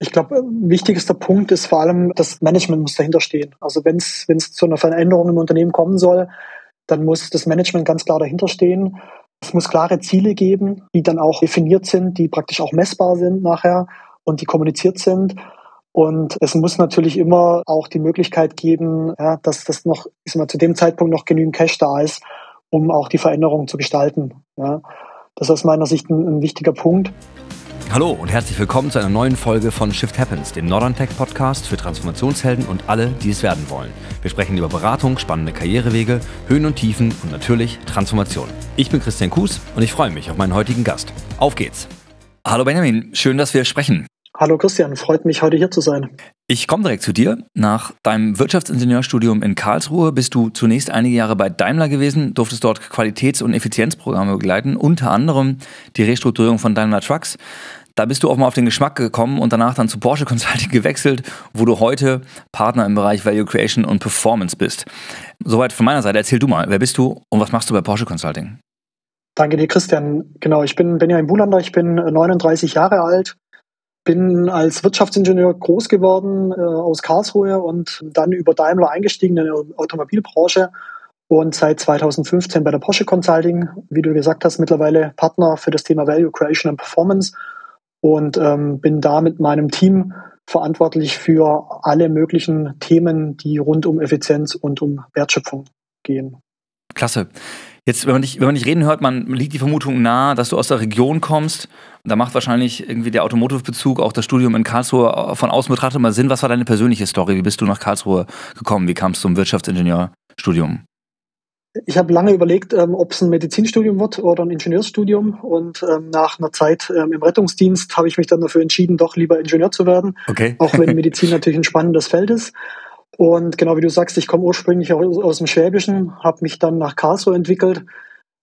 Ich glaube, wichtigster Punkt ist vor allem, das Management muss dahinter stehen. Also wenn es zu einer Veränderung im Unternehmen kommen soll, dann muss das Management ganz klar dahinter stehen. Es muss klare Ziele geben, die dann auch definiert sind, die praktisch auch messbar sind nachher und die kommuniziert sind. Und es muss natürlich immer auch die Möglichkeit geben, ja, dass das noch, ich sag mal, zu dem Zeitpunkt noch genügend Cash da ist, um auch die Veränderung zu gestalten. Ja. Das ist aus meiner Sicht ein, ein wichtiger Punkt. Hallo und herzlich willkommen zu einer neuen Folge von Shift Happens, dem Northern Tech Podcast für Transformationshelden und alle, die es werden wollen. Wir sprechen über Beratung, spannende Karrierewege, Höhen und Tiefen und natürlich Transformation. Ich bin Christian Kues und ich freue mich auf meinen heutigen Gast. Auf geht's. Hallo Benjamin, schön, dass wir sprechen. Hallo Christian, freut mich heute hier zu sein. Ich komme direkt zu dir. Nach deinem Wirtschaftsingenieurstudium in Karlsruhe bist du zunächst einige Jahre bei Daimler gewesen, durftest dort Qualitäts- und Effizienzprogramme begleiten, unter anderem die Restrukturierung von Daimler Trucks. Da bist du auch mal auf den Geschmack gekommen und danach dann zu Porsche Consulting gewechselt, wo du heute Partner im Bereich Value Creation und Performance bist. Soweit von meiner Seite. Erzähl du mal, wer bist du und was machst du bei Porsche Consulting? Danke dir, Christian. Genau, ich bin Benjamin Bulander, ich bin 39 Jahre alt, bin als Wirtschaftsingenieur groß geworden äh, aus Karlsruhe und dann über Daimler eingestiegen in die Automobilbranche und seit 2015 bei der Porsche Consulting, wie du gesagt hast, mittlerweile Partner für das Thema Value Creation and Performance und ähm, bin da mit meinem Team verantwortlich für alle möglichen Themen, die rund um Effizienz und um Wertschöpfung gehen. Klasse. Jetzt, wenn man dich, wenn man dich reden hört, man liegt die Vermutung nahe, dass du aus der Region kommst. Da macht wahrscheinlich irgendwie der Automotive-Bezug, auch das Studium in Karlsruhe von außen betrachtet mal Sinn. Was war deine persönliche Story? Wie bist du nach Karlsruhe gekommen? Wie kamst du zum Wirtschaftsingenieurstudium? Ich habe lange überlegt, ähm, ob es ein Medizinstudium wird oder ein Ingenieursstudium. Und ähm, nach einer Zeit ähm, im Rettungsdienst habe ich mich dann dafür entschieden, doch lieber Ingenieur zu werden. Okay. Auch wenn Medizin natürlich ein spannendes Feld ist. Und genau wie du sagst, ich komme ursprünglich aus, aus dem Schwäbischen, habe mich dann nach Karlsruhe entwickelt.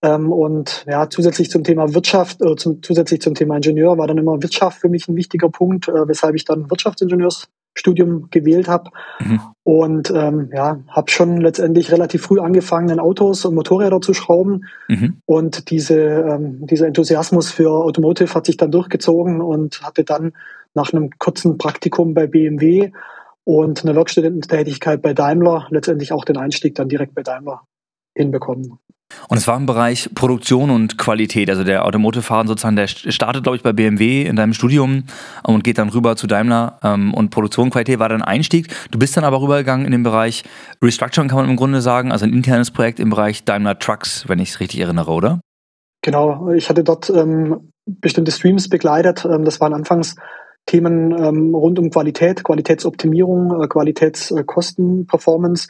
Ähm, und ja, zusätzlich zum Thema Wirtschaft, äh, zum, zusätzlich zum Thema Ingenieur war dann immer Wirtschaft für mich ein wichtiger Punkt, äh, weshalb ich dann Wirtschaftsingenieursstudium gewählt habe. Mhm. Und ähm, ja, habe schon letztendlich relativ früh angefangen, in Autos und Motorräder zu schrauben. Mhm. Und diese, ähm, dieser Enthusiasmus für Automotive hat sich dann durchgezogen und hatte dann nach einem kurzen Praktikum bei BMW und eine Werkstudententätigkeit bei Daimler letztendlich auch den Einstieg dann direkt bei Daimler hinbekommen. Und es war im Bereich Produktion und Qualität. Also der Automotive-Fahrer sozusagen, der startet, glaube ich, bei BMW in deinem Studium und geht dann rüber zu Daimler. Ähm, und Produktion und Qualität war dein Einstieg. Du bist dann aber rübergegangen in den Bereich Restructuring, kann man im Grunde sagen. Also ein internes Projekt im Bereich Daimler Trucks, wenn ich es richtig erinnere, oder? Genau. Ich hatte dort ähm, bestimmte Streams begleitet. Ähm, das waren anfangs Themen ähm, rund um Qualität, Qualitätsoptimierung, äh, Qualitätskostenperformance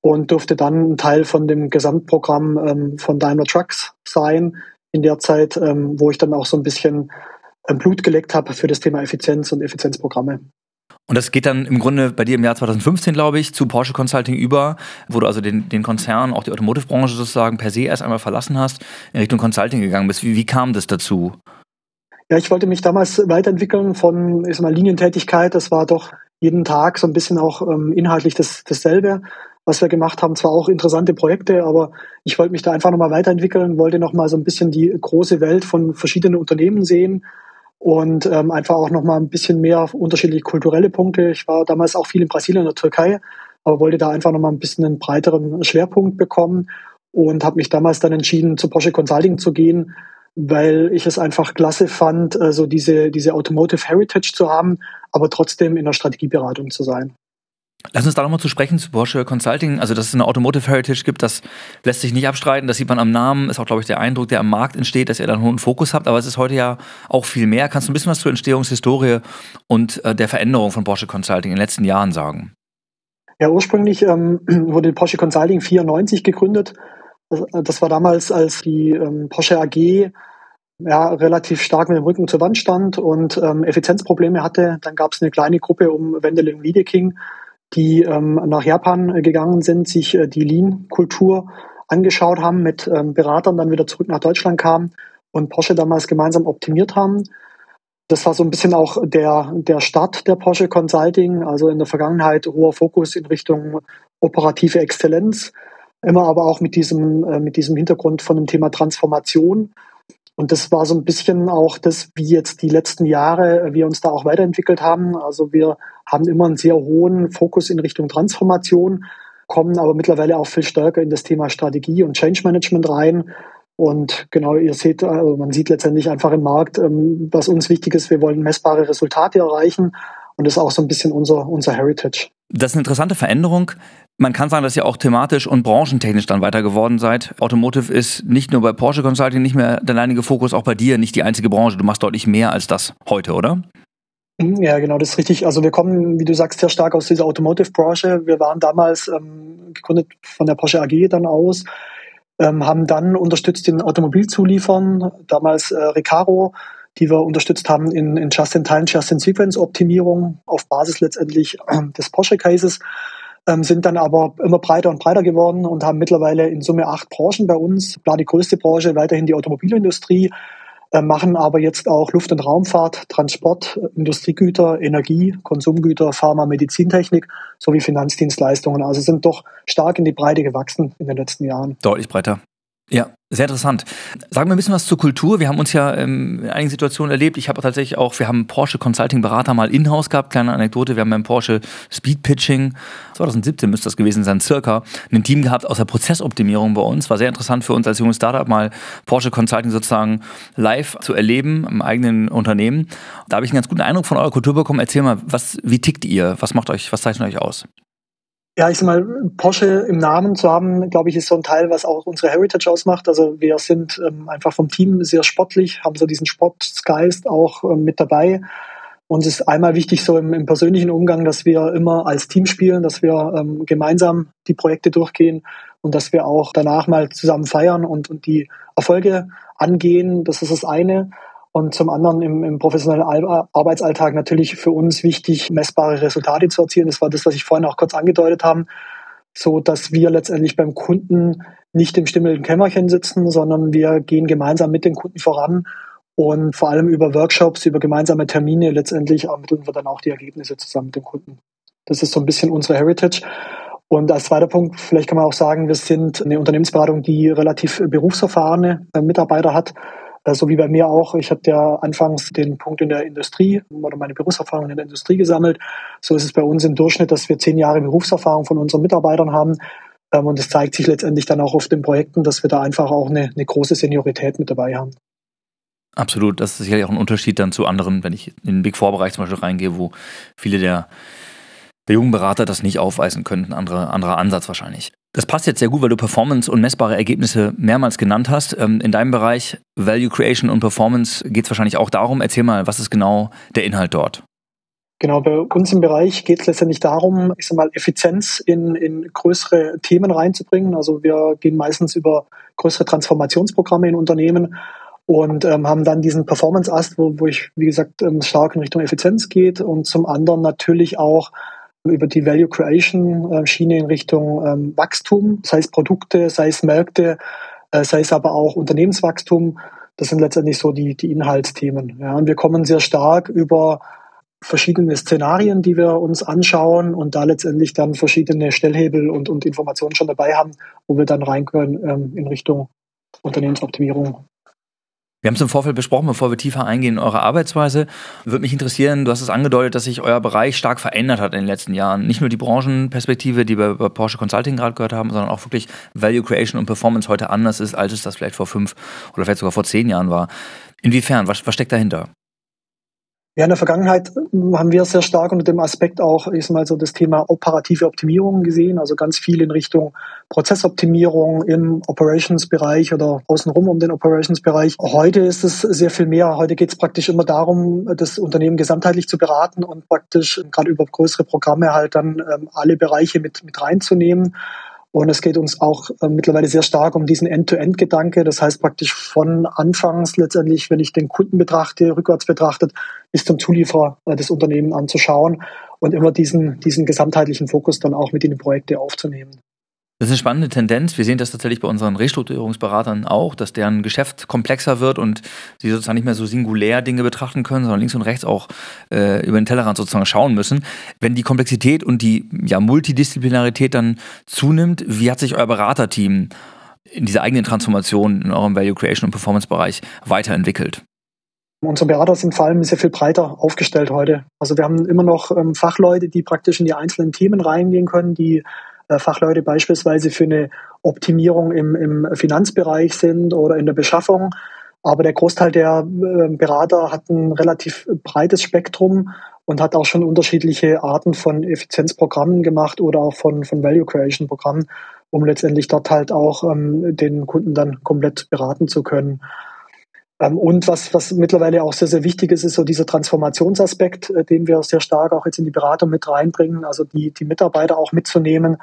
und durfte dann ein Teil von dem Gesamtprogramm ähm, von Daimler Trucks sein in der Zeit, ähm, wo ich dann auch so ein bisschen ähm, Blut geleckt habe für das Thema Effizienz und Effizienzprogramme. Und das geht dann im Grunde bei dir im Jahr 2015, glaube ich, zu Porsche Consulting über, wo du also den, den Konzern, auch die Automotive-Branche sozusagen per se erst einmal verlassen hast, in Richtung Consulting gegangen bist. Wie, wie kam das dazu? Ja, ich wollte mich damals weiterentwickeln von ich sag mal, Linientätigkeit. Das war doch jeden Tag so ein bisschen auch ähm, inhaltlich das, dasselbe, was wir gemacht haben. Zwar auch interessante Projekte, aber ich wollte mich da einfach nochmal weiterentwickeln, wollte nochmal so ein bisschen die große Welt von verschiedenen Unternehmen sehen und ähm, einfach auch nochmal ein bisschen mehr unterschiedliche kulturelle Punkte. Ich war damals auch viel in Brasilien und der Türkei, aber wollte da einfach nochmal ein bisschen einen breiteren Schwerpunkt bekommen und habe mich damals dann entschieden, zu Porsche Consulting zu gehen, weil ich es einfach klasse fand, so also diese, diese Automotive Heritage zu haben, aber trotzdem in der Strategieberatung zu sein. Lass uns da nochmal zu sprechen zu Porsche Consulting. Also, dass es eine Automotive Heritage gibt, das lässt sich nicht abstreiten. Das sieht man am Namen. Ist auch, glaube ich, der Eindruck, der am Markt entsteht, dass ihr da einen hohen Fokus habt. Aber es ist heute ja auch viel mehr. Kannst du ein bisschen was zur Entstehungshistorie und äh, der Veränderung von Porsche Consulting in den letzten Jahren sagen? Ja, ursprünglich ähm, wurde Porsche Consulting 94 gegründet das war damals, als die ähm, Porsche AG ja, relativ stark mit dem Rücken zur Wand stand und ähm, Effizienzprobleme hatte. Dann gab es eine kleine Gruppe um Wendell und Wiedeking, die ähm, nach Japan gegangen sind, sich äh, die Lean-Kultur angeschaut haben, mit ähm, Beratern dann wieder zurück nach Deutschland kamen und Porsche damals gemeinsam optimiert haben. Das war so ein bisschen auch der, der Start der Porsche Consulting, also in der Vergangenheit hoher Fokus in Richtung operative Exzellenz immer aber auch mit diesem, äh, mit diesem Hintergrund von dem Thema Transformation. Und das war so ein bisschen auch das, wie jetzt die letzten Jahre wir uns da auch weiterentwickelt haben. Also wir haben immer einen sehr hohen Fokus in Richtung Transformation, kommen aber mittlerweile auch viel stärker in das Thema Strategie und Change Management rein. Und genau, ihr seht, also man sieht letztendlich einfach im Markt, ähm, was uns wichtig ist. Wir wollen messbare Resultate erreichen. Und das ist auch so ein bisschen unser, unser Heritage. Das ist eine interessante Veränderung. Man kann sagen, dass ihr auch thematisch und branchentechnisch dann weiter geworden seid. Automotive ist nicht nur bei Porsche Consulting nicht mehr der alleinige Fokus, auch bei dir nicht die einzige Branche. Du machst deutlich mehr als das heute, oder? Mhm, ja, genau, das ist richtig. Also wir kommen, wie du sagst, sehr stark aus dieser Automotive-Branche. Wir waren damals ähm, gegründet von der Porsche AG dann aus, ähm, haben dann unterstützt in Automobilzulieferern, damals äh, Recaro, die wir unterstützt haben in, in Just-in-Time, Just-in-Sequence-Optimierung auf Basis letztendlich äh, des Porsche-Cases ähm, sind dann aber immer breiter und breiter geworden und haben mittlerweile in Summe acht Branchen bei uns. Klar, die größte Branche weiterhin die Automobilindustrie, äh, machen aber jetzt auch Luft- und Raumfahrt, Transport, Industriegüter, Energie, Konsumgüter, Pharma, Medizintechnik sowie Finanzdienstleistungen. Also sind doch stark in die Breite gewachsen in den letzten Jahren. Deutlich breiter. Ja, sehr interessant. Sagen wir ein bisschen was zur Kultur. Wir haben uns ja ähm, in einigen Situationen erlebt. Ich habe tatsächlich auch, wir haben Porsche Consulting Berater mal in-house gehabt. Kleine Anekdote. Wir haben beim Porsche Speed Pitching, 2017 müsste das gewesen sein, circa, ein Team gehabt aus der Prozessoptimierung bei uns. War sehr interessant für uns als junges Startup mal Porsche Consulting sozusagen live zu erleben im eigenen Unternehmen. Da habe ich einen ganz guten Eindruck von eurer Kultur bekommen. Erzähl mal, was, wie tickt ihr? Was macht euch, was zeichnet euch aus? Ja, ich sag mal, Porsche im Namen zu haben, glaube ich, ist so ein Teil, was auch unsere Heritage ausmacht. Also wir sind ähm, einfach vom Team sehr sportlich, haben so diesen Sportgeist auch ähm, mit dabei. Uns ist einmal wichtig so im, im, persönlichen Umgang, dass wir immer als Team spielen, dass wir ähm, gemeinsam die Projekte durchgehen und dass wir auch danach mal zusammen feiern und, und die Erfolge angehen. Das ist das eine. Und zum anderen im, im professionellen Arbeitsalltag natürlich für uns wichtig, messbare Resultate zu erzielen. Das war das, was ich vorhin auch kurz angedeutet habe, so dass wir letztendlich beim Kunden nicht im stimmigen Kämmerchen sitzen, sondern wir gehen gemeinsam mit den Kunden voran und vor allem über Workshops, über gemeinsame Termine letztendlich ermitteln wir dann auch die Ergebnisse zusammen mit den Kunden. Das ist so ein bisschen unsere Heritage. Und als zweiter Punkt, vielleicht kann man auch sagen, wir sind eine Unternehmensberatung, die relativ berufserfahrene äh, Mitarbeiter hat. So wie bei mir auch. Ich hatte ja anfangs den Punkt in der Industrie oder meine Berufserfahrung in der Industrie gesammelt. So ist es bei uns im Durchschnitt, dass wir zehn Jahre Berufserfahrung von unseren Mitarbeitern haben. Ähm, und es zeigt sich letztendlich dann auch auf den Projekten, dass wir da einfach auch eine, eine große Seniorität mit dabei haben. Absolut, das ist sicherlich auch ein Unterschied dann zu anderen, wenn ich in den Big Four-Bereich zum Beispiel reingehe, wo viele der, der jungen Berater das nicht aufweisen können. Ein anderer, anderer Ansatz wahrscheinlich. Das passt jetzt sehr gut, weil du Performance und messbare Ergebnisse mehrmals genannt hast. Ähm, in deinem Bereich Value Creation und Performance geht es wahrscheinlich auch darum. Erzähl mal, was ist genau der Inhalt dort? Genau, bei uns im Bereich geht es letztendlich darum, ich sag mal, Effizienz in, in größere Themen reinzubringen. Also wir gehen meistens über größere Transformationsprogramme in Unternehmen und ähm, haben dann diesen Performance-Ast, wo, wo ich, wie gesagt, ähm, stark in Richtung Effizienz geht und zum anderen natürlich auch über die Value Creation äh, Schiene in Richtung ähm, Wachstum, sei es Produkte, sei es Märkte, äh, sei es aber auch Unternehmenswachstum. Das sind letztendlich so die, die Inhaltsthemen. Ja, und wir kommen sehr stark über verschiedene Szenarien, die wir uns anschauen und da letztendlich dann verschiedene Stellhebel und, und Informationen schon dabei haben, wo wir dann rein können ähm, in Richtung Unternehmensoptimierung. Wir haben es im Vorfeld besprochen, bevor wir tiefer eingehen in eure Arbeitsweise. Würde mich interessieren, du hast es angedeutet, dass sich euer Bereich stark verändert hat in den letzten Jahren. Nicht nur die Branchenperspektive, die wir bei Porsche Consulting gerade gehört haben, sondern auch wirklich Value Creation und Performance heute anders ist, als es das vielleicht vor fünf oder vielleicht sogar vor zehn Jahren war. Inwiefern? Was, was steckt dahinter? Ja, in der Vergangenheit äh, haben wir sehr stark unter dem Aspekt auch, ich mal so das Thema operative Optimierung gesehen, also ganz viel in Richtung Prozessoptimierung im Operations-Bereich oder außenrum um den Operations-Bereich. Heute ist es sehr viel mehr. Heute geht es praktisch immer darum, das Unternehmen gesamtheitlich zu beraten und praktisch gerade über größere Programme halt dann ähm, alle Bereiche mit, mit reinzunehmen und es geht uns auch äh, mittlerweile sehr stark um diesen End-to-End-Gedanke. Das heißt praktisch von Anfangs letztendlich, wenn ich den Kunden betrachte, rückwärts betrachtet, bis zum Zulieferer äh, des Unternehmens anzuschauen und immer diesen, diesen gesamtheitlichen Fokus dann auch mit in die Projekte aufzunehmen. Das ist eine spannende Tendenz. Wir sehen das tatsächlich bei unseren Restrukturierungsberatern auch, dass deren Geschäft komplexer wird und sie sozusagen nicht mehr so singulär Dinge betrachten können, sondern links und rechts auch äh, über den Tellerrand sozusagen schauen müssen. Wenn die Komplexität und die ja, Multidisziplinarität dann zunimmt, wie hat sich euer Beraterteam in dieser eigenen Transformation in eurem Value Creation und Performance Bereich weiterentwickelt? Unsere Berater sind vor allem sehr viel breiter aufgestellt heute. Also wir haben immer noch ähm, Fachleute, die praktisch in die einzelnen Themen reingehen können, die Fachleute beispielsweise für eine Optimierung im, im Finanzbereich sind oder in der Beschaffung. Aber der Großteil der äh, Berater hat ein relativ breites Spektrum und hat auch schon unterschiedliche Arten von Effizienzprogrammen gemacht oder auch von, von Value Creation Programmen, um letztendlich dort halt auch ähm, den Kunden dann komplett beraten zu können. Ähm, und was, was mittlerweile auch sehr, sehr wichtig ist, ist so dieser Transformationsaspekt, äh, den wir sehr stark auch jetzt in die Beratung mit reinbringen, also die, die Mitarbeiter auch mitzunehmen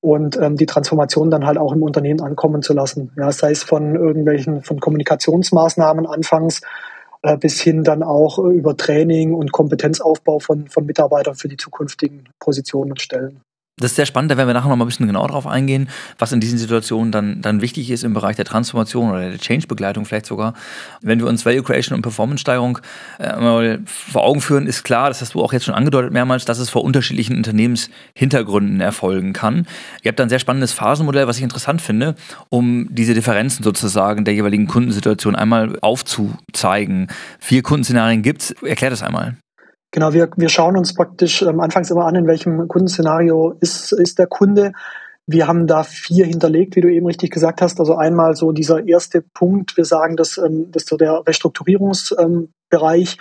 und ähm, die Transformation dann halt auch im Unternehmen ankommen zu lassen. Ja, sei es von irgendwelchen, von Kommunikationsmaßnahmen anfangs äh, bis hin dann auch äh, über Training und Kompetenzaufbau von, von Mitarbeitern für die zukünftigen Positionen und Stellen. Das ist sehr spannend, da werden wir nachher noch mal ein bisschen genauer drauf eingehen, was in diesen Situationen dann, dann wichtig ist im Bereich der Transformation oder der Change-Begleitung vielleicht sogar. Wenn wir uns Value Creation und Performance-Steigerung äh, vor Augen führen, ist klar, das hast du auch jetzt schon angedeutet mehrmals, dass es vor unterschiedlichen Unternehmenshintergründen erfolgen kann. Ihr habt da ein sehr spannendes Phasenmodell, was ich interessant finde, um diese Differenzen sozusagen der jeweiligen Kundensituation einmal aufzuzeigen. Vier Kundenszenarien gibt es. Erklär das einmal. Genau, wir, wir schauen uns praktisch ähm, anfangs immer an, in welchem Kundenszenario ist, ist der Kunde. Wir haben da vier hinterlegt, wie du eben richtig gesagt hast. Also einmal so dieser erste Punkt, wir sagen, dass, ähm, das so der Restrukturierungsbereich,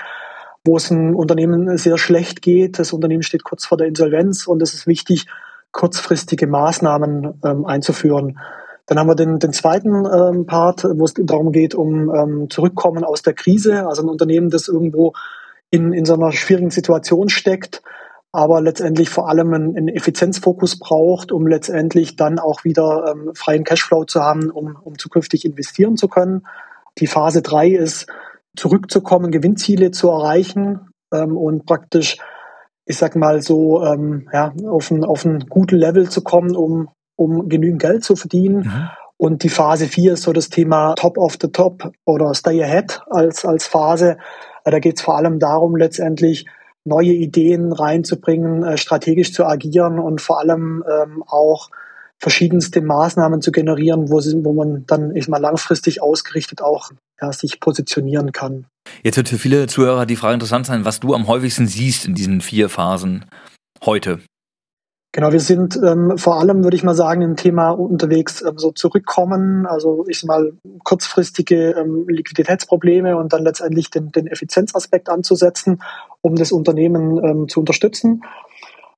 wo es ein Unternehmen sehr schlecht geht. Das Unternehmen steht kurz vor der Insolvenz und es ist wichtig, kurzfristige Maßnahmen ähm, einzuführen. Dann haben wir den, den zweiten ähm, Part, wo es darum geht, um ähm, Zurückkommen aus der Krise. Also ein Unternehmen, das irgendwo in, in so einer schwierigen Situation steckt, aber letztendlich vor allem einen, einen Effizienzfokus braucht, um letztendlich dann auch wieder ähm, freien Cashflow zu haben, um, um zukünftig investieren zu können. Die Phase drei ist, zurückzukommen, Gewinnziele zu erreichen ähm, und praktisch, ich sag mal so, ähm, ja, auf ein, auf guten Level zu kommen, um, um genügend Geld zu verdienen. Mhm. Und die Phase vier ist so das Thema Top of the Top oder Stay Ahead als, als Phase, da geht es vor allem darum, letztendlich neue Ideen reinzubringen, äh, strategisch zu agieren und vor allem ähm, auch verschiedenste Maßnahmen zu generieren, wo, sie, wo man dann ich mal langfristig ausgerichtet auch ja, sich positionieren kann. Jetzt wird für viele Zuhörer die Frage interessant sein, was du am häufigsten siehst in diesen vier Phasen heute. Genau, wir sind ähm, vor allem, würde ich mal sagen, im Thema unterwegs ähm, so zurückkommen, also ich sag mal kurzfristige ähm, Liquiditätsprobleme und dann letztendlich den, den Effizienzaspekt anzusetzen, um das Unternehmen ähm, zu unterstützen.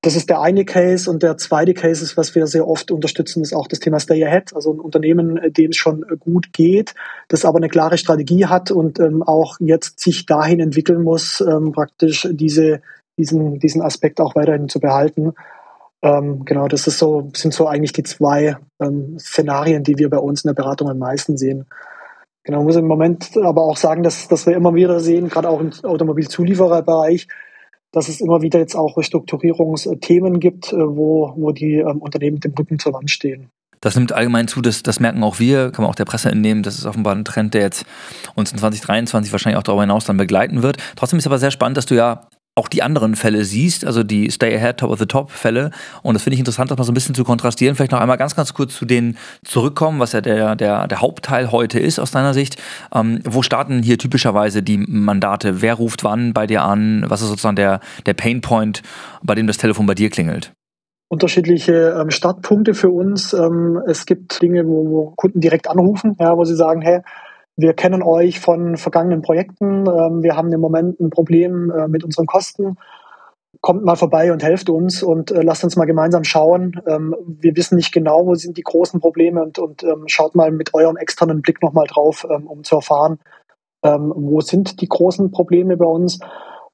Das ist der eine Case und der zweite Case ist, was wir sehr oft unterstützen, ist auch das Thema Stay Ahead, also ein Unternehmen, äh, dem es schon äh, gut geht, das aber eine klare Strategie hat und ähm, auch jetzt sich dahin entwickeln muss, ähm, praktisch diese, diesen, diesen Aspekt auch weiterhin zu behalten. Ähm, genau, das ist so, sind so eigentlich die zwei ähm, Szenarien, die wir bei uns in der Beratung am meisten sehen. Genau, muss im Moment aber auch sagen, dass, dass wir immer wieder sehen, gerade auch im Automobilzuliefererbereich, dass es immer wieder jetzt auch Restrukturierungsthemen gibt, äh, wo, wo die ähm, Unternehmen mit dem Rücken zur Wand stehen. Das nimmt allgemein zu, das, das merken auch wir, kann man auch der Presse entnehmen. Das ist offenbar ein Trend, der jetzt uns in 2023 wahrscheinlich auch darüber hinaus dann begleiten wird. Trotzdem ist aber sehr spannend, dass du ja auch die anderen Fälle siehst, also die Stay Ahead, Top of the Top Fälle. Und das finde ich interessant, das mal so ein bisschen zu kontrastieren. Vielleicht noch einmal ganz, ganz kurz zu denen zurückkommen, was ja der, der, der Hauptteil heute ist aus deiner Sicht. Ähm, wo starten hier typischerweise die Mandate? Wer ruft wann bei dir an? Was ist sozusagen der, der Painpoint, bei dem das Telefon bei dir klingelt? unterschiedliche ähm, Startpunkte für uns. Ähm, es gibt Dinge, wo, wo, Kunden direkt anrufen, ja, wo sie sagen, hey, wir kennen euch von vergangenen Projekten. Ähm, wir haben im Moment ein Problem äh, mit unseren Kosten. Kommt mal vorbei und helft uns und äh, lasst uns mal gemeinsam schauen. Ähm, wir wissen nicht genau, wo sind die großen Probleme und, und ähm, schaut mal mit eurem externen Blick nochmal drauf, um zu erfahren, wo sind die großen Probleme bei uns.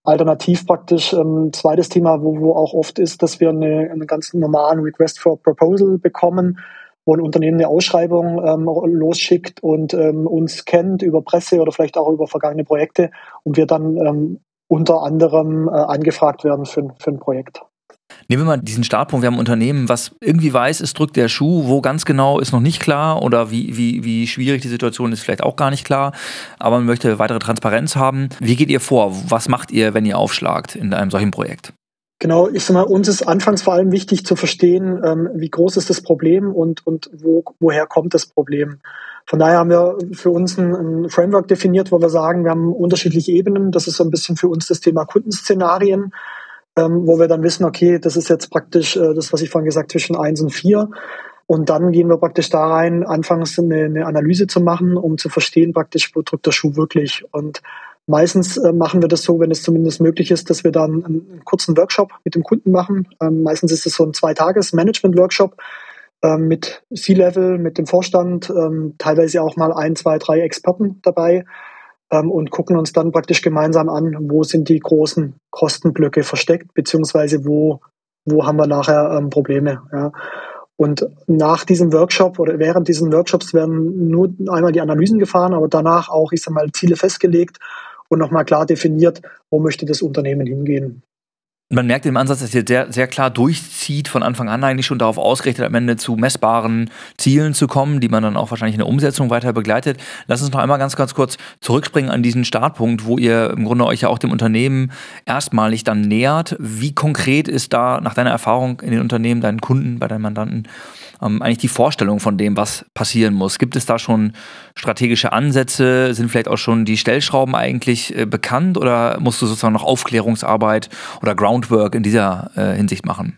Alternativ praktisch ähm, zweites Thema, wo, wo auch oft ist, dass wir eine, einen ganz normalen Request for Proposal bekommen wo ein Unternehmen eine Ausschreibung ähm, losschickt und ähm, uns kennt über Presse oder vielleicht auch über vergangene Projekte und wir dann ähm, unter anderem äh, angefragt werden für, für ein Projekt. Nehmen wir mal diesen Startpunkt, wir haben ein Unternehmen, was irgendwie weiß, es drückt der Schuh, wo ganz genau ist noch nicht klar oder wie, wie, wie schwierig die Situation ist, vielleicht auch gar nicht klar, aber man möchte weitere Transparenz haben. Wie geht ihr vor? Was macht ihr, wenn ihr aufschlagt in einem solchen Projekt? Genau, ich sag mal, uns ist anfangs vor allem wichtig zu verstehen, ähm, wie groß ist das Problem und, und wo, woher kommt das Problem. Von daher haben wir für uns ein, ein, Framework definiert, wo wir sagen, wir haben unterschiedliche Ebenen. Das ist so ein bisschen für uns das Thema Kundenszenarien, ähm, wo wir dann wissen, okay, das ist jetzt praktisch äh, das, was ich vorhin gesagt zwischen eins und vier. Und dann gehen wir praktisch da rein, anfangs eine, eine Analyse zu machen, um zu verstehen praktisch, wo drückt der Schuh wirklich. Und Meistens äh, machen wir das so, wenn es zumindest möglich ist, dass wir dann einen, kurzen Workshop mit dem Kunden machen. Ähm, meistens ist es so ein Zwei-Tages-Management-Workshop ähm, mit C-Level, mit dem Vorstand, ähm, teilweise auch mal ein, zwei, drei Experten dabei ähm, und gucken uns dann praktisch gemeinsam an, wo sind die großen Kostenblöcke versteckt, beziehungsweise wo, wo haben wir nachher ähm, Probleme. Ja. Und nach diesem Workshop oder während diesen Workshops werden nur einmal die Analysen gefahren, aber danach auch, ich sag mal, Ziele festgelegt und nochmal klar definiert, wo möchte das Unternehmen hingehen. Man merkt im Ansatz, dass ihr sehr, sehr klar durchzieht, von Anfang an eigentlich schon darauf ausgerichtet, am Ende zu messbaren Zielen zu kommen, die man dann auch wahrscheinlich in der Umsetzung weiter begleitet. Lass uns noch einmal ganz, ganz kurz zurückspringen an diesen Startpunkt, wo ihr im Grunde euch ja auch dem Unternehmen erstmalig dann nähert. Wie konkret ist da nach deiner Erfahrung in den Unternehmen, deinen Kunden, bei deinen Mandanten, ähm, eigentlich die Vorstellung von dem, was passieren muss? Gibt es da schon strategische Ansätze? Sind vielleicht auch schon die Stellschrauben eigentlich äh, bekannt oder musst du sozusagen noch Aufklärungsarbeit oder Groundwork in dieser äh, Hinsicht machen?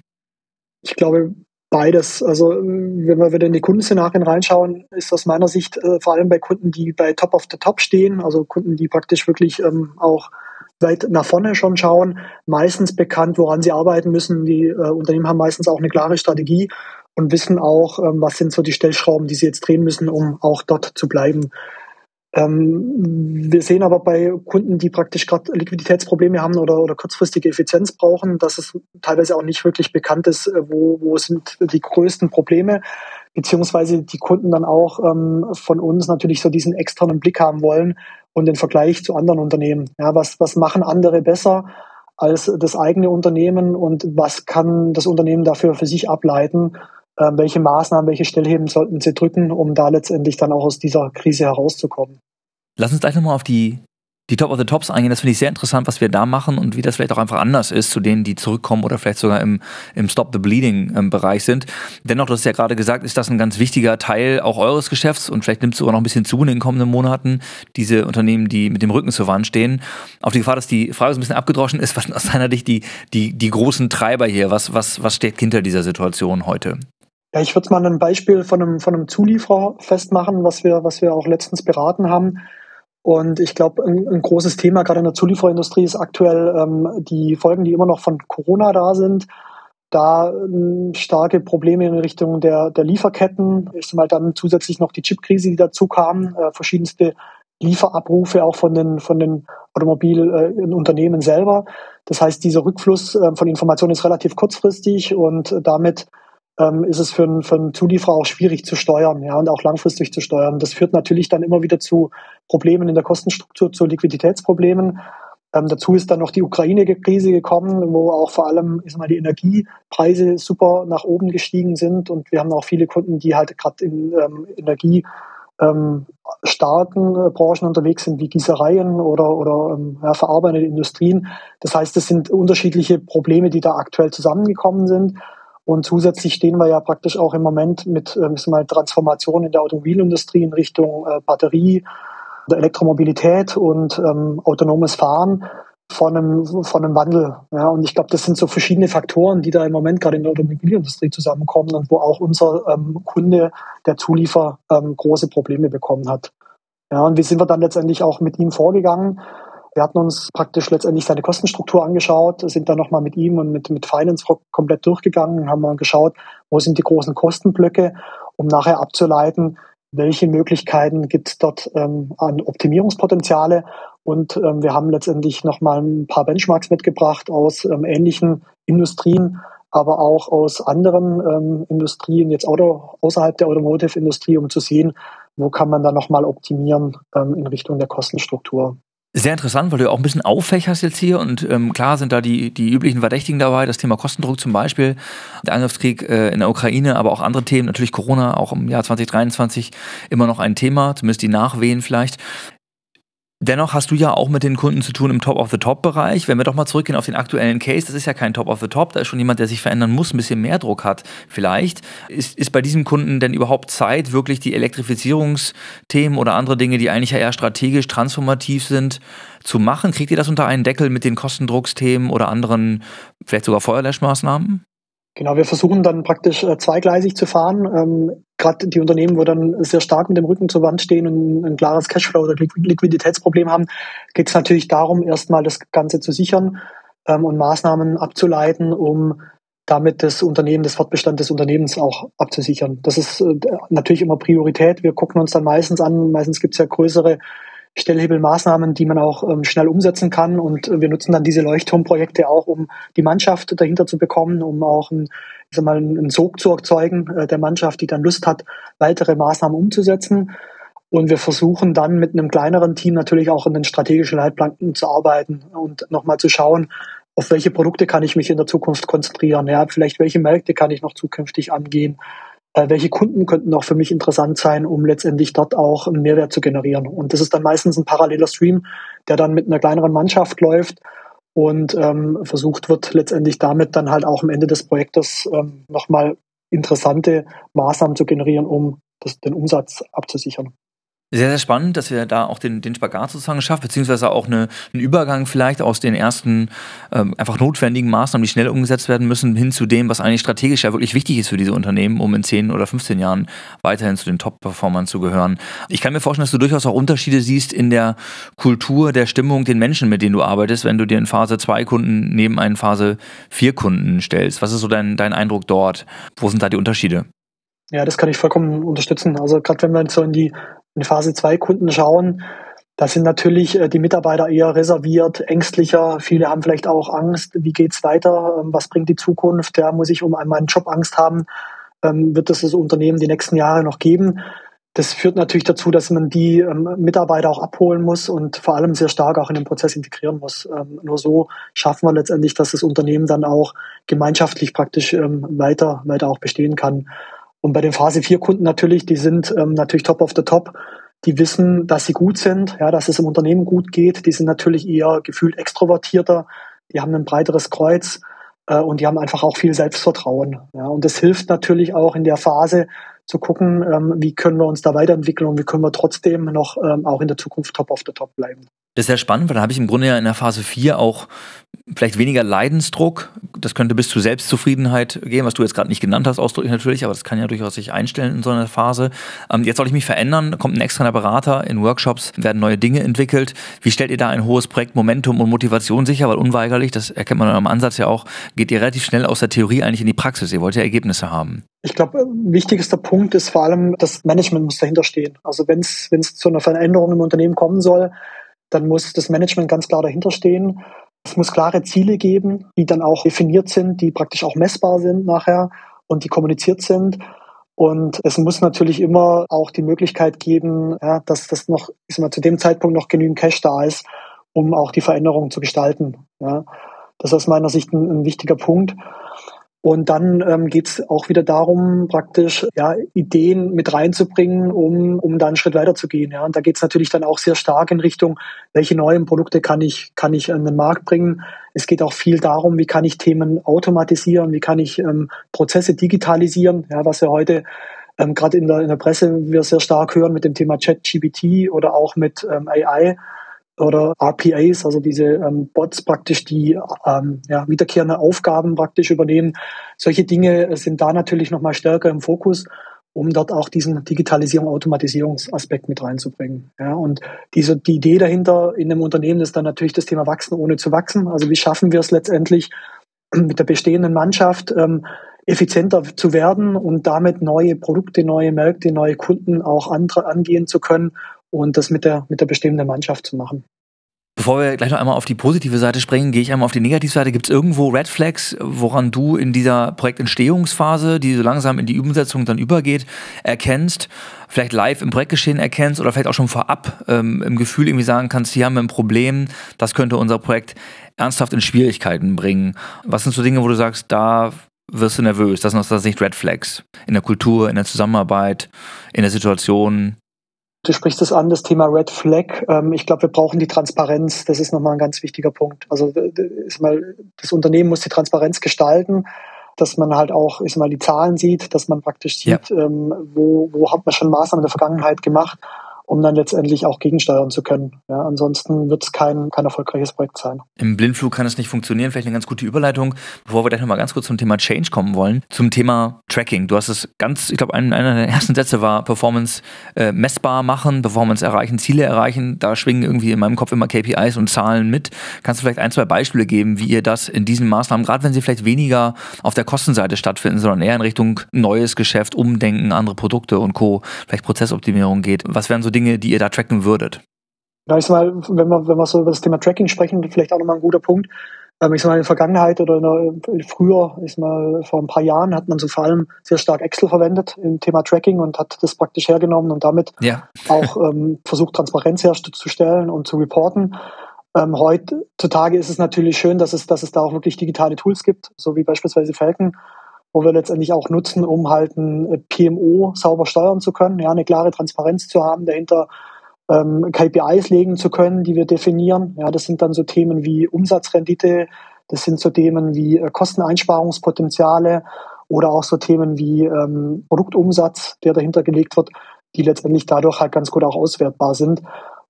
Ich glaube, beides. Also wenn wir wieder in die Kundenszenarien reinschauen, ist aus meiner Sicht äh, vor allem bei Kunden, die bei Top of the Top stehen, also Kunden, die praktisch wirklich ähm, auch weit nach vorne schon schauen, meistens bekannt, woran sie arbeiten müssen. Die äh, Unternehmen haben meistens auch eine klare Strategie und wissen auch, ähm, was sind so die Stellschrauben, die sie jetzt drehen müssen, um auch dort zu bleiben. Ähm, wir sehen aber bei Kunden, die praktisch gerade Liquiditätsprobleme haben oder, oder kurzfristige Effizienz brauchen, dass es teilweise auch nicht wirklich bekannt ist, äh, wo, wo sind die größten Probleme, beziehungsweise die Kunden dann auch ähm, von uns natürlich so diesen externen Blick haben wollen und den Vergleich zu anderen Unternehmen. Ja, was, was machen andere besser? als das eigene Unternehmen und was kann das Unternehmen dafür für sich ableiten, äh, welche Maßnahmen, welche Stellheben sollten sie drücken, um da letztendlich dann auch aus dieser Krise herauszukommen. Lass uns gleich nochmal auf die, die Top of the Tops eingehen. Das finde ich sehr interessant, was wir da machen und wie das vielleicht auch einfach anders ist zu denen, die zurückkommen oder vielleicht sogar im, im Stop the Bleeding-Bereich ähm, sind. Dennoch, du hast ja gerade gesagt, ist das ein ganz wichtiger Teil auch eures Geschäfts und vielleicht nimmt es sogar noch ein bisschen zu in den kommenden Monaten, diese Unternehmen, die mit dem Rücken zur Wand stehen. Auf die Gefahr, dass die Frage so ein bisschen abgedroschen ist, was aus deiner Sicht die, die, die großen Treiber hier? Was, was, was steht hinter dieser Situation heute? Ja, ich würde mal ein Beispiel von einem, von einem Zulieferer festmachen, was wir, was wir auch letztens beraten haben. Und ich glaube, ein, ein, großes Thema gerade in der Zulieferindustrie ist aktuell ähm, die Folgen, die immer noch von Corona da sind. Da ähm, starke Probleme in Richtung der, der Lieferketten. Ist mal dann zusätzlich noch die Chipkrise, die dazu kam, äh, verschiedenste Lieferabrufe auch von den, von den Automobilunternehmen äh, selber. Das heißt, dieser Rückfluss äh, von Informationen ist relativ kurzfristig und damit ähm, ist es für einen, für einen Zulieferer auch schwierig zu steuern ja, und auch langfristig zu steuern. Das führt natürlich dann immer wieder zu Problemen in der Kostenstruktur, zu Liquiditätsproblemen. Ähm, dazu ist dann noch die Ukraine-Krise gekommen, wo auch vor allem sag mal, die Energiepreise super nach oben gestiegen sind. Und wir haben auch viele Kunden, die halt gerade in ähm, Energie ähm, äh, Branchen unterwegs sind, wie Gießereien oder, oder ähm, ja, verarbeitende Industrien. Das heißt, es sind unterschiedliche Probleme, die da aktuell zusammengekommen sind. Und zusätzlich stehen wir ja praktisch auch im Moment mit äh, mal Transformation in der Automobilindustrie in Richtung äh, Batterie, Elektromobilität und ähm, autonomes Fahren von einem, von einem Wandel. Ja, und ich glaube, das sind so verschiedene Faktoren, die da im Moment gerade in der Automobilindustrie zusammenkommen und wo auch unser ähm, Kunde, der Zuliefer, ähm, große Probleme bekommen hat. Ja, und wie sind wir dann letztendlich auch mit ihm vorgegangen? Wir hatten uns praktisch letztendlich seine Kostenstruktur angeschaut, sind dann nochmal mit ihm und mit, mit Finance komplett durchgegangen, haben mal geschaut, wo sind die großen Kostenblöcke, um nachher abzuleiten, welche Möglichkeiten gibt es dort ähm, an Optimierungspotenziale. Und ähm, wir haben letztendlich nochmal ein paar Benchmarks mitgebracht aus ähm, ähnlichen Industrien, aber auch aus anderen ähm, Industrien, jetzt Auto, außerhalb der Automotive-Industrie, um zu sehen, wo kann man da nochmal optimieren ähm, in Richtung der Kostenstruktur. Sehr interessant, weil du auch ein bisschen auffächerst jetzt hier und ähm, klar sind da die, die üblichen Verdächtigen dabei, das Thema Kostendruck zum Beispiel, der Angriffskrieg äh, in der Ukraine, aber auch andere Themen, natürlich Corona auch im Jahr 2023 immer noch ein Thema, zumindest die Nachwehen vielleicht. Dennoch hast du ja auch mit den Kunden zu tun im Top-of-the-Top-Bereich. Wenn wir doch mal zurückgehen auf den aktuellen Case, das ist ja kein Top-of-the-Top, da ist schon jemand, der sich verändern muss, ein bisschen mehr Druck hat vielleicht. Ist, ist bei diesem Kunden denn überhaupt Zeit, wirklich die Elektrifizierungsthemen oder andere Dinge, die eigentlich ja eher strategisch transformativ sind, zu machen? Kriegt ihr das unter einen Deckel mit den Kostendrucksthemen oder anderen, vielleicht sogar Feuerlöschmaßnahmen? Genau, wir versuchen dann praktisch äh, zweigleisig zu fahren. Ähm, Gerade die Unternehmen, wo dann sehr stark mit dem Rücken zur Wand stehen und ein klares Cashflow- oder Liquiditätsproblem haben, geht es natürlich darum, erstmal das Ganze zu sichern ähm, und Maßnahmen abzuleiten, um damit das Unternehmen, das Fortbestand des Unternehmens auch abzusichern. Das ist äh, natürlich immer Priorität. Wir gucken uns dann meistens an, meistens gibt es ja größere Stellhebelmaßnahmen, die man auch ähm, schnell umsetzen kann. Und wir nutzen dann diese Leuchtturmprojekte auch, um die Mannschaft dahinter zu bekommen, um auch ein, ich sag mal, einen Sog zu erzeugen äh, der Mannschaft, die dann Lust hat, weitere Maßnahmen umzusetzen. Und wir versuchen dann mit einem kleineren Team natürlich auch in den strategischen Leitplanken zu arbeiten und nochmal zu schauen, auf welche Produkte kann ich mich in der Zukunft konzentrieren? Ja, vielleicht welche Märkte kann ich noch zukünftig angehen? Äh, welche Kunden könnten noch für mich interessant sein, um letztendlich dort auch einen Mehrwert zu generieren. Und das ist dann meistens ein paralleler Stream, der dann mit einer kleineren Mannschaft läuft und ähm, versucht wird, letztendlich damit dann halt auch am Ende des Projektes ähm, nochmal interessante Maßnahmen zu generieren, um das, den Umsatz abzusichern. Sehr, sehr spannend, dass wir da auch den, den Spagat sozusagen schaffen, beziehungsweise auch eine, einen Übergang vielleicht aus den ersten ähm, einfach notwendigen Maßnahmen, die schnell umgesetzt werden müssen, hin zu dem, was eigentlich strategisch ja wirklich wichtig ist für diese Unternehmen, um in 10 oder 15 Jahren weiterhin zu den Top-Performern zu gehören. Ich kann mir vorstellen, dass du durchaus auch Unterschiede siehst in der Kultur, der Stimmung, den Menschen, mit denen du arbeitest, wenn du dir in Phase 2 Kunden neben einen Phase 4 Kunden stellst. Was ist so dein, dein Eindruck dort? Wo sind da die Unterschiede? Ja, das kann ich vollkommen unterstützen. Also gerade wenn wir so in die in Phase 2 Kunden schauen, da sind natürlich äh, die Mitarbeiter eher reserviert, ängstlicher. Viele haben vielleicht auch Angst. Wie geht's weiter? Ähm, was bringt die Zukunft? Ja, muss ich um meinen Job Angst haben? Ähm, wird es das Unternehmen die nächsten Jahre noch geben? Das führt natürlich dazu, dass man die ähm, Mitarbeiter auch abholen muss und vor allem sehr stark auch in den Prozess integrieren muss. nur so schaffen wir letztendlich, dass das Unternehmen dann auch gemeinschaftlich praktisch weiter, weiter auch bestehen kann. Und bei den Phase 4 Kunden natürlich, die sind ähm, natürlich top of the top. Die wissen, dass sie gut sind, ja, dass es im Unternehmen gut geht. Die sind natürlich eher gefühlt extrovertierter. Die haben ein breiteres Kreuz äh, und die haben einfach auch viel Selbstvertrauen. Ja, und das hilft natürlich auch in der Phase zu gucken, ähm, wie können wir uns da weiterentwickeln und wie können wir trotzdem noch ähm, auch in der Zukunft top of the top bleiben. Das ist sehr spannend, weil da habe ich im Grunde ja in der Phase 4 auch vielleicht weniger Leidensdruck. Das könnte bis zu Selbstzufriedenheit gehen, was du jetzt gerade nicht genannt hast, ausdrücklich natürlich, aber das kann ja durchaus sich einstellen in so einer Phase. Ähm, jetzt soll ich mich verändern, kommt ein externer Berater, in Workshops werden neue Dinge entwickelt. Wie stellt ihr da ein hohes Projektmomentum und Motivation sicher? Weil unweigerlich, das erkennt man am Ansatz ja auch, geht ihr relativ schnell aus der Theorie eigentlich in die Praxis. Ihr wollt ja Ergebnisse haben. Ich glaube, wichtigster Punkt ist vor allem, das Management muss dahinter stehen. Also wenn es zu einer Veränderung im Unternehmen kommen soll, dann muss das Management ganz klar dahinter stehen. Es muss klare Ziele geben, die dann auch definiert sind, die praktisch auch messbar sind nachher und die kommuniziert sind. Und es muss natürlich immer auch die Möglichkeit geben, ja, dass das noch, ich sag mal, zu dem Zeitpunkt noch genügend Cash da ist, um auch die Veränderung zu gestalten. Ja. Das ist aus meiner Sicht ein, ein wichtiger Punkt. Und dann ähm, geht es auch wieder darum, praktisch ja, Ideen mit reinzubringen, um, um da einen Schritt weiter zu gehen. Ja. Und da geht es natürlich dann auch sehr stark in Richtung, welche neuen Produkte kann ich, kann ich an den Markt bringen. Es geht auch viel darum, wie kann ich Themen automatisieren, wie kann ich ähm, Prozesse digitalisieren, ja, was ja heute ähm, gerade in der, in der Presse wir sehr stark hören mit dem Thema ChatGPT oder auch mit ähm, AI oder RPAs, also diese ähm, Bots praktisch, die ähm, ja, wiederkehrende Aufgaben praktisch übernehmen. Solche Dinge sind da natürlich nochmal stärker im Fokus, um dort auch diesen Digitalisierung, Automatisierungsaspekt mit reinzubringen. Ja, und diese, die Idee dahinter in einem Unternehmen ist dann natürlich das Thema Wachsen ohne zu wachsen. Also wie schaffen wir es letztendlich mit der bestehenden Mannschaft, ähm, effizienter zu werden und damit neue Produkte, neue Märkte, neue Kunden auch andere angehen zu können und das mit der, mit der bestehenden Mannschaft zu machen. Bevor wir gleich noch einmal auf die positive Seite springen, gehe ich einmal auf die Negativseite. Gibt es irgendwo Red Flags, woran du in dieser Projektentstehungsphase, die so langsam in die Umsetzung dann übergeht, erkennst, vielleicht live im Projektgeschehen erkennst oder vielleicht auch schon vorab ähm, im Gefühl irgendwie sagen kannst, hier haben wir ein Problem, das könnte unser Projekt ernsthaft in Schwierigkeiten bringen. Was sind so Dinge, wo du sagst, da wirst du nervös? Das sind aus der Sicht Red Flags in der Kultur, in der Zusammenarbeit, in der Situation. Du sprichst es an, das Thema Red Flag. Ähm, ich glaube, wir brauchen die Transparenz. Das ist nochmal ein ganz wichtiger Punkt. Also ist mal, das Unternehmen muss die Transparenz gestalten, dass man halt auch ist mal die Zahlen sieht, dass man praktisch sieht, ja. ähm, wo, wo hat man schon Maßnahmen in der Vergangenheit gemacht um dann letztendlich auch gegensteuern zu können. Ja, ansonsten wird es kein, kein erfolgreiches Projekt sein. Im Blindflug kann es nicht funktionieren. Vielleicht eine ganz gute Überleitung, bevor wir gleich nochmal ganz kurz zum Thema Change kommen wollen. Zum Thema Tracking. Du hast es ganz, ich glaube, einer der ersten Sätze war Performance äh, messbar machen, Performance erreichen, Ziele erreichen. Da schwingen irgendwie in meinem Kopf immer KPIs und Zahlen mit. Kannst du vielleicht ein, zwei Beispiele geben, wie ihr das in diesen Maßnahmen, gerade wenn sie vielleicht weniger auf der Kostenseite stattfinden, sondern eher in Richtung neues Geschäft, Umdenken, andere Produkte und Co., vielleicht Prozessoptimierung geht. Was wären so Dinge, die ihr da tracken würdet? Ja, ich mal, wenn wir, wenn wir so über das Thema Tracking sprechen, vielleicht auch nochmal ein guter Punkt. Ähm, ich sag mal, in der Vergangenheit oder in der, früher, ich mal, vor ein paar Jahren hat man so vor allem sehr stark Excel verwendet im Thema Tracking und hat das praktisch hergenommen und damit ja. auch ähm, versucht, Transparenz herzustellen und zu reporten. Ähm, heutzutage ist es natürlich schön, dass es, dass es da auch wirklich digitale Tools gibt, so wie beispielsweise Falcon, wo wir letztendlich auch nutzen, um halt ein äh, PMO sauber steuern zu können, ja, eine klare Transparenz zu haben, dahinter ähm, KPIs legen zu können, die wir definieren. Ja, das sind dann so Themen wie Umsatzrendite, das sind so Themen wie äh, Kosteneinsparungspotenziale oder auch so Themen wie ähm, Produktumsatz, der dahinter gelegt wird, die letztendlich dadurch halt ganz gut auch auswertbar sind.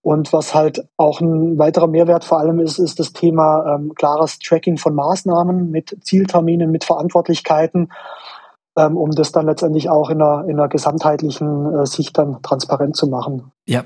Und was halt auch ein weiterer Mehrwert vor allem ist, ist das Thema ähm, klares Tracking von Maßnahmen mit Zielterminen, mit Verantwortlichkeiten, ähm, um das dann letztendlich auch in einer, in einer gesamtheitlichen äh, Sicht dann transparent zu machen. Ja,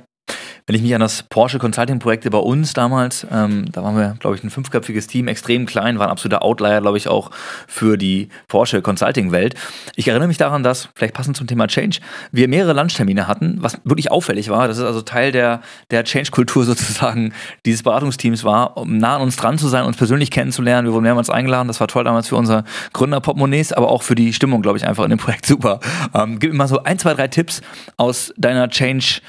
wenn ich mich an das Porsche Consulting Projekt bei uns damals, ähm, da waren wir, glaube ich, ein fünfköpfiges Team, extrem klein, war ein absoluter Outlier, glaube ich, auch für die Porsche Consulting Welt. Ich erinnere mich daran, dass, vielleicht passend zum Thema Change, wir mehrere Lunchtermine hatten, was wirklich auffällig war. Das ist also Teil der, der Change-Kultur sozusagen dieses Beratungsteams war, um nah an uns dran zu sein, uns persönlich kennenzulernen. Wir wurden mehrmals eingeladen. Das war toll damals für unsere Gründer-Portemonnaies, aber auch für die Stimmung, glaube ich, einfach in dem Projekt super. Ähm, gib mir mal so ein, zwei, drei Tipps aus deiner Change-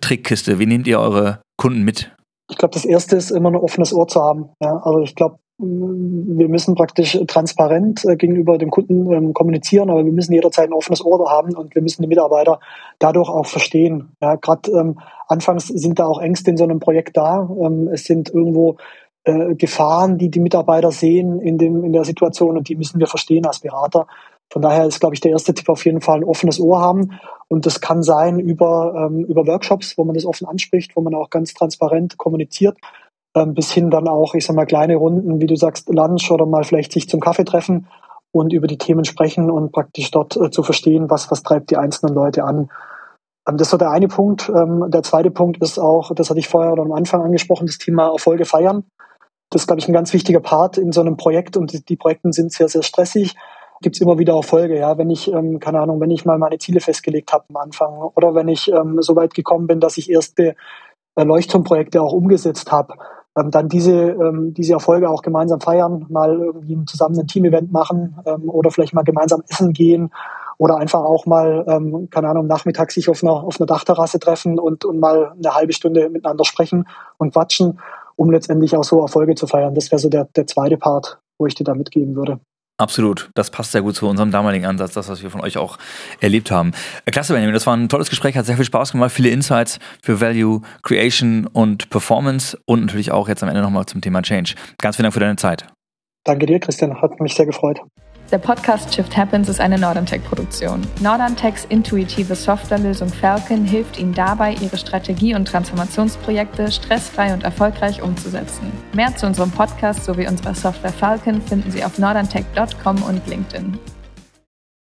Trickkiste? Wie nehmt ihr eure Kunden mit? Ich glaube, das erste ist immer ein offenes Ohr zu haben. Ja, also ich glaube, wir müssen praktisch transparent äh, gegenüber dem Kunden ähm, kommunizieren, aber wir müssen jederzeit ein offenes Ohr haben und wir müssen die Mitarbeiter dadurch auch verstehen. Ja, Gerade ähm, anfangs sind da auch Ängste in so einem Projekt da. Ähm, es sind irgendwo äh, Gefahren, die die Mitarbeiter sehen in, dem, in der Situation und die müssen wir verstehen als Berater. Von daher ist, glaube ich, der erste Tipp auf jeden Fall ein offenes Ohr haben. Und das kann sein über, ähm, über Workshops, wo man das offen anspricht, wo man auch ganz transparent kommuniziert, ähm, bis hin dann auch, ich sag mal, kleine Runden, wie du sagst, Lunch oder mal vielleicht sich zum Kaffee treffen und über die Themen sprechen und praktisch dort äh, zu verstehen, was, was treibt die einzelnen Leute an. Ähm, das war der eine Punkt. Ähm, der zweite Punkt ist auch, das hatte ich vorher oder am Anfang angesprochen, das Thema Erfolge feiern. Das ist, glaube ich, ein ganz wichtiger Part in so einem Projekt und die, die Projekte sind sehr, sehr stressig gibt es immer wieder Erfolge. Ja, wenn ich, ähm, keine Ahnung, wenn ich mal meine Ziele festgelegt habe am Anfang oder wenn ich ähm, so weit gekommen bin, dass ich erste äh, Leuchtturmprojekte auch umgesetzt habe, ähm, dann diese, ähm, diese Erfolge auch gemeinsam feiern, mal irgendwie zusammen ein Team-Event machen ähm, oder vielleicht mal gemeinsam essen gehen oder einfach auch mal, ähm, keine Ahnung, nachmittags sich auf einer, auf einer Dachterrasse treffen und, und mal eine halbe Stunde miteinander sprechen und quatschen, um letztendlich auch so Erfolge zu feiern. Das wäre so der, der zweite Part, wo ich dir da mitgeben würde. Absolut. Das passt sehr gut zu unserem damaligen Ansatz, das, was wir von euch auch erlebt haben. Äh, klasse, Benjamin. Das war ein tolles Gespräch, hat sehr viel Spaß gemacht, viele Insights für Value, Creation und Performance und natürlich auch jetzt am Ende nochmal zum Thema Change. Ganz vielen Dank für deine Zeit. Danke dir, Christian. Hat mich sehr gefreut. Der Podcast Shift Happens ist eine Norderntech-Produktion. Norderntechs intuitive Softwarelösung Falcon hilft Ihnen dabei, Ihre Strategie- und Transformationsprojekte stressfrei und erfolgreich umzusetzen. Mehr zu unserem Podcast sowie unserer Software Falcon finden Sie auf norderntech.com und LinkedIn.